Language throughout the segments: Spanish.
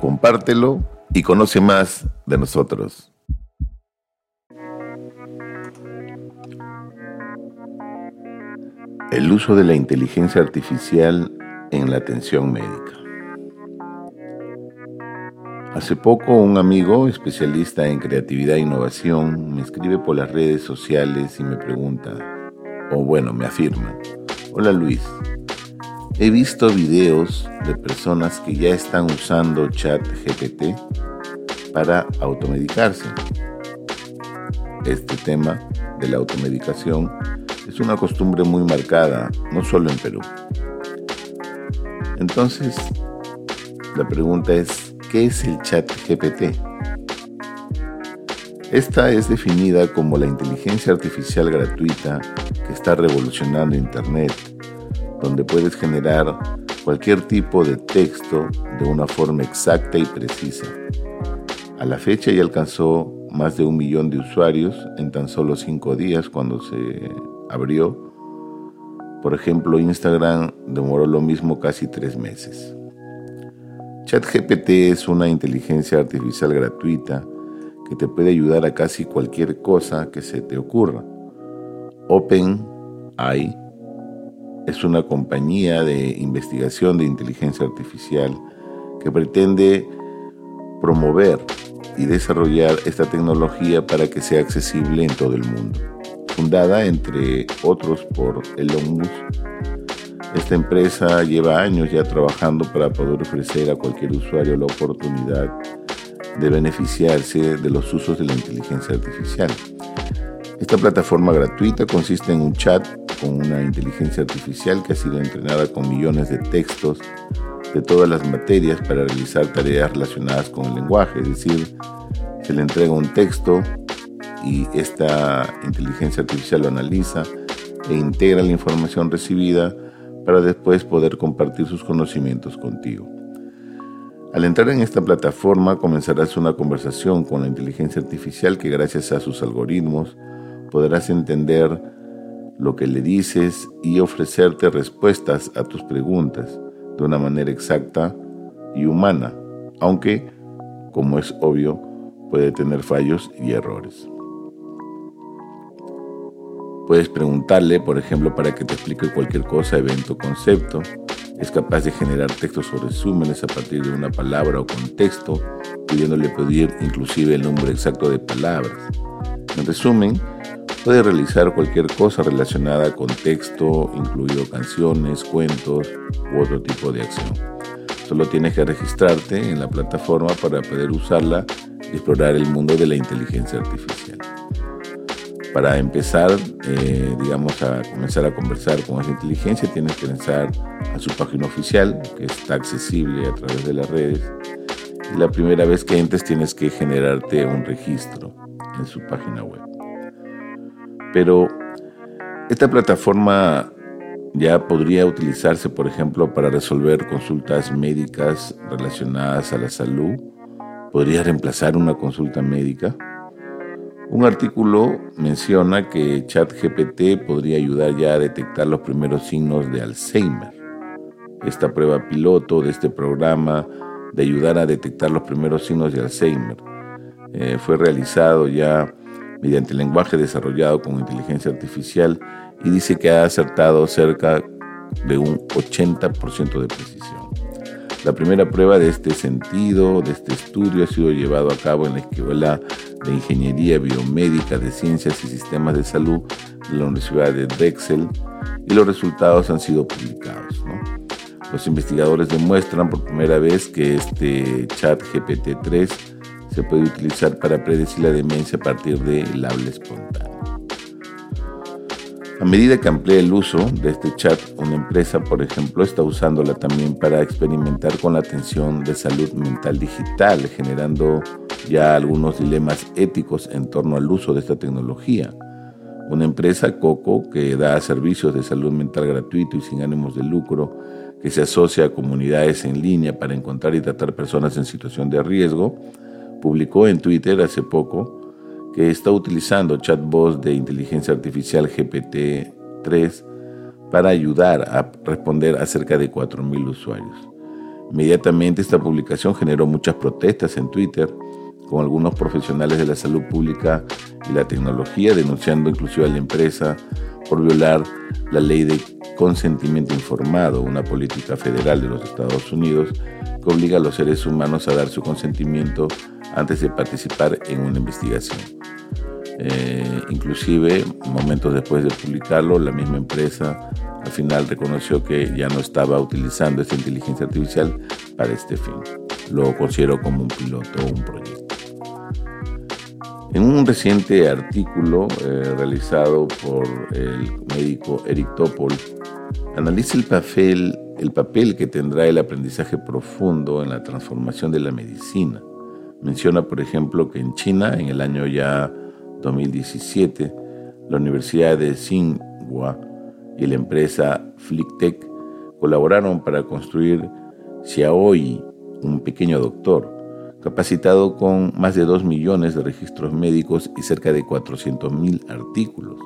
compártelo y conoce más de nosotros. El uso de la inteligencia artificial en la atención médica. Hace poco un amigo especialista en creatividad e innovación me escribe por las redes sociales y me pregunta, o bueno, me afirma, hola Luis, he visto videos de personas que ya están usando chat GPT para automedicarse. Este tema de la automedicación es una costumbre muy marcada, no solo en Perú. Entonces, la pregunta es, ¿qué es el chat GPT? Esta es definida como la inteligencia artificial gratuita que está revolucionando Internet, donde puedes generar cualquier tipo de texto de una forma exacta y precisa. A la fecha ya alcanzó más de un millón de usuarios en tan solo cinco días cuando se abrió. Por ejemplo, Instagram demoró lo mismo casi tres meses. ChatGPT es una inteligencia artificial gratuita que te puede ayudar a casi cualquier cosa que se te ocurra. OpenAI es una compañía de investigación de inteligencia artificial que pretende promover y desarrollar esta tecnología para que sea accesible en todo el mundo. Fundada, entre otros, por Elon Musk, esta empresa lleva años ya trabajando para poder ofrecer a cualquier usuario la oportunidad de beneficiarse de los usos de la inteligencia artificial. Esta plataforma gratuita consiste en un chat con una inteligencia artificial que ha sido entrenada con millones de textos de todas las materias para realizar tareas relacionadas con el lenguaje, es decir, se le entrega un texto y esta inteligencia artificial lo analiza e integra la información recibida para después poder compartir sus conocimientos contigo. Al entrar en esta plataforma comenzarás una conversación con la inteligencia artificial que gracias a sus algoritmos podrás entender lo que le dices y ofrecerte respuestas a tus preguntas de una manera exacta y humana, aunque, como es obvio, puede tener fallos y errores. Puedes preguntarle, por ejemplo, para que te explique cualquier cosa, evento, concepto. Es capaz de generar textos o resúmenes a partir de una palabra o contexto, pudiéndole pedir inclusive el número exacto de palabras. En resumen, puede realizar cualquier cosa relacionada con texto, incluido canciones, cuentos u otro tipo de acción. Solo tienes que registrarte en la plataforma para poder usarla y explorar el mundo de la inteligencia artificial. Para empezar, eh, digamos, a comenzar a conversar con esa inteligencia, tienes que entrar a su página oficial, que está accesible a través de las redes. Y la primera vez que entres tienes que generarte un registro en su página web. Pero esta plataforma ya podría utilizarse, por ejemplo, para resolver consultas médicas relacionadas a la salud. Podría reemplazar una consulta médica. Un artículo menciona que ChatGPT podría ayudar ya a detectar los primeros signos de Alzheimer. Esta prueba piloto de este programa de ayudar a detectar los primeros signos de Alzheimer eh, fue realizado ya mediante el lenguaje desarrollado con inteligencia artificial y dice que ha acertado cerca de un 80% de precisión. La primera prueba de este sentido, de este estudio, ha sido llevado a cabo en la Escuela de Ingeniería Biomédica de Ciencias y Sistemas de Salud de la Universidad de Drexel y los resultados han sido publicados. Los investigadores demuestran por primera vez que este chat GPT-3 se puede utilizar para predecir la demencia a partir del habla espontáneo. A medida que amplía el uso de este chat, una empresa, por ejemplo, está usándola también para experimentar con la atención de salud mental digital, generando ya algunos dilemas éticos en torno al uso de esta tecnología. Una empresa, Coco, que da servicios de salud mental gratuito y sin ánimos de lucro, que se asocia a comunidades en línea para encontrar y tratar personas en situación de riesgo, publicó en Twitter hace poco que está utilizando chatbots de inteligencia artificial GPT-3 para ayudar a responder a cerca de 4.000 usuarios. Inmediatamente esta publicación generó muchas protestas en Twitter, con algunos profesionales de la salud pública y la tecnología denunciando inclusive a la empresa por violar la ley de consentimiento informado, una política federal de los Estados Unidos que obliga a los seres humanos a dar su consentimiento antes de participar en una investigación. Eh, inclusive, momentos después de publicarlo, la misma empresa al final reconoció que ya no estaba utilizando esta inteligencia artificial para este fin. Lo considero como un piloto o un proyecto. En un reciente artículo eh, realizado por el médico Eric Topol, analiza el papel, el papel que tendrá el aprendizaje profundo en la transformación de la medicina. Menciona, por ejemplo, que en China, en el año ya 2017, la Universidad de Tsinghua y la empresa Flicktech colaboraron para construir Xiaoyi, un pequeño doctor, capacitado con más de 2 millones de registros médicos y cerca de 400.000 artículos.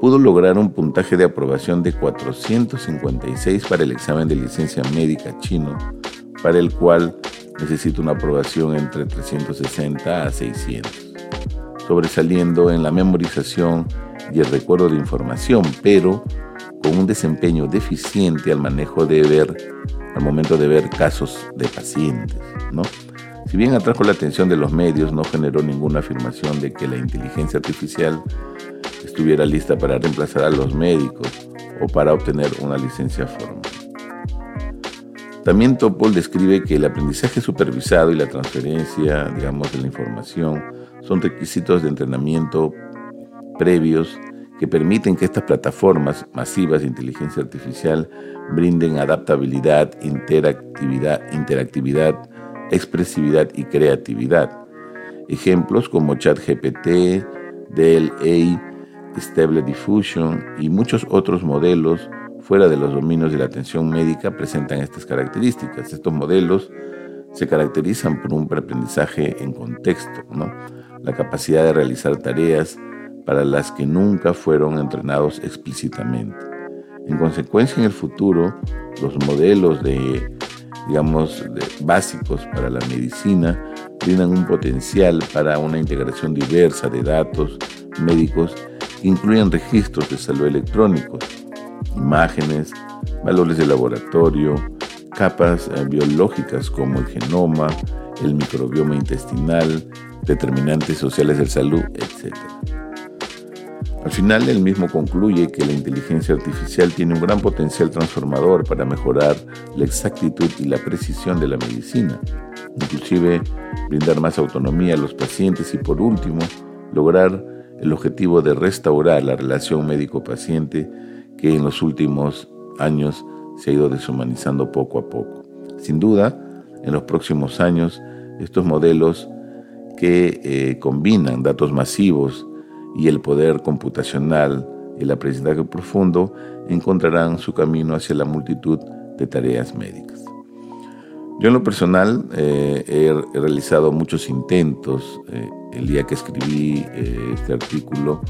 Pudo lograr un puntaje de aprobación de 456 para el examen de licencia médica chino, para el cual necesita una aprobación entre 360 a 600 sobresaliendo en la memorización y el recuerdo de información, pero con un desempeño deficiente al manejo de ver, al momento de ver casos de pacientes, ¿no? Si bien atrajo la atención de los medios, no generó ninguna afirmación de que la inteligencia artificial estuviera lista para reemplazar a los médicos o para obtener una licencia formal. También Topol describe que el aprendizaje supervisado y la transferencia, digamos, de la información son requisitos de entrenamiento previos que permiten que estas plataformas masivas de inteligencia artificial brinden adaptabilidad, interactividad, interactividad expresividad y creatividad. Ejemplos como ChatGPT, DLA, Stable Diffusion y muchos otros modelos fuera de los dominios de la atención médica presentan estas características. Estos modelos se caracterizan por un aprendizaje en contexto, ¿no? la capacidad de realizar tareas para las que nunca fueron entrenados explícitamente. En consecuencia, en el futuro, los modelos de, digamos, básicos para la medicina brindan un potencial para una integración diversa de datos médicos que incluyen registros de salud electrónicos, imágenes, valores de laboratorio, capas eh, biológicas como el genoma, el microbioma intestinal, determinantes sociales de salud, etc. Al final, él mismo concluye que la inteligencia artificial tiene un gran potencial transformador para mejorar la exactitud y la precisión de la medicina, inclusive brindar más autonomía a los pacientes y por último, lograr el objetivo de restaurar la relación médico-paciente que en los últimos años se ha ido deshumanizando poco a poco. Sin duda, en los próximos años, estos modelos que eh, combinan datos masivos y el poder computacional el aprendizaje profundo encontrarán su camino hacia la multitud de tareas médicas. Yo en lo personal eh, he, realizado muchos intentos eh, el día que escribí este artículo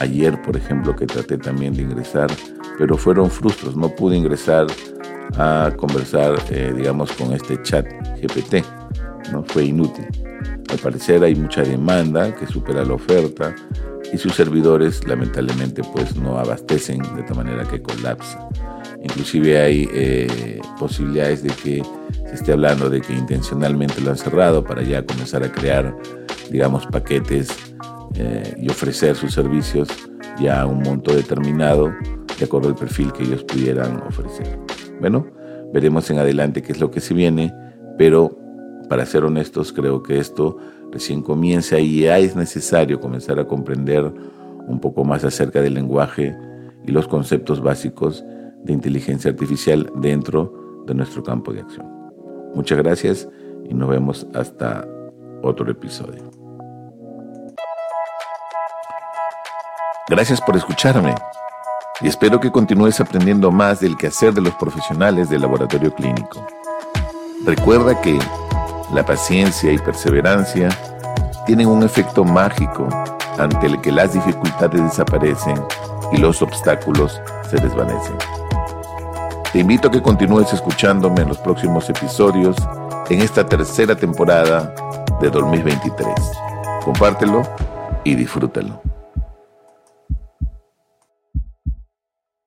Ayer, por ejemplo, que traté también de ingresar, pero fueron frustros. No pude ingresar a conversar, eh, digamos, con este chat GPT. ¿no? Fue inútil. Al parecer hay mucha demanda que supera la oferta y sus servidores lamentablemente pues no abastecen de tal manera que colapsa. Inclusive hay eh, posibilidades de que se esté hablando de que intencionalmente lo han cerrado para ya comenzar a crear, digamos, paquetes eh, y ofrecer sus servicios ya a un monto determinado de acuerdo al perfil que ellos pudieran ofrecer. Bueno, veremos en adelante qué es lo que se viene, pero para ser honestos creo que esto recién comienza y ya es necesario comenzar a comprender un poco más acerca del lenguaje y los conceptos básicos de inteligencia artificial dentro de nuestro campo de acción. Muchas gracias y nos vemos hasta otro episodio. Gracias por escucharme y espero que continúes aprendiendo más del quehacer de los profesionales del laboratorio clínico. Recuerda que la paciencia y perseverancia tienen un efecto mágico ante el que las dificultades desaparecen y los obstáculos se desvanecen. Te invito a que continúes escuchándome en los próximos episodios en esta tercera temporada de 2023. Compártelo y disfrútalo.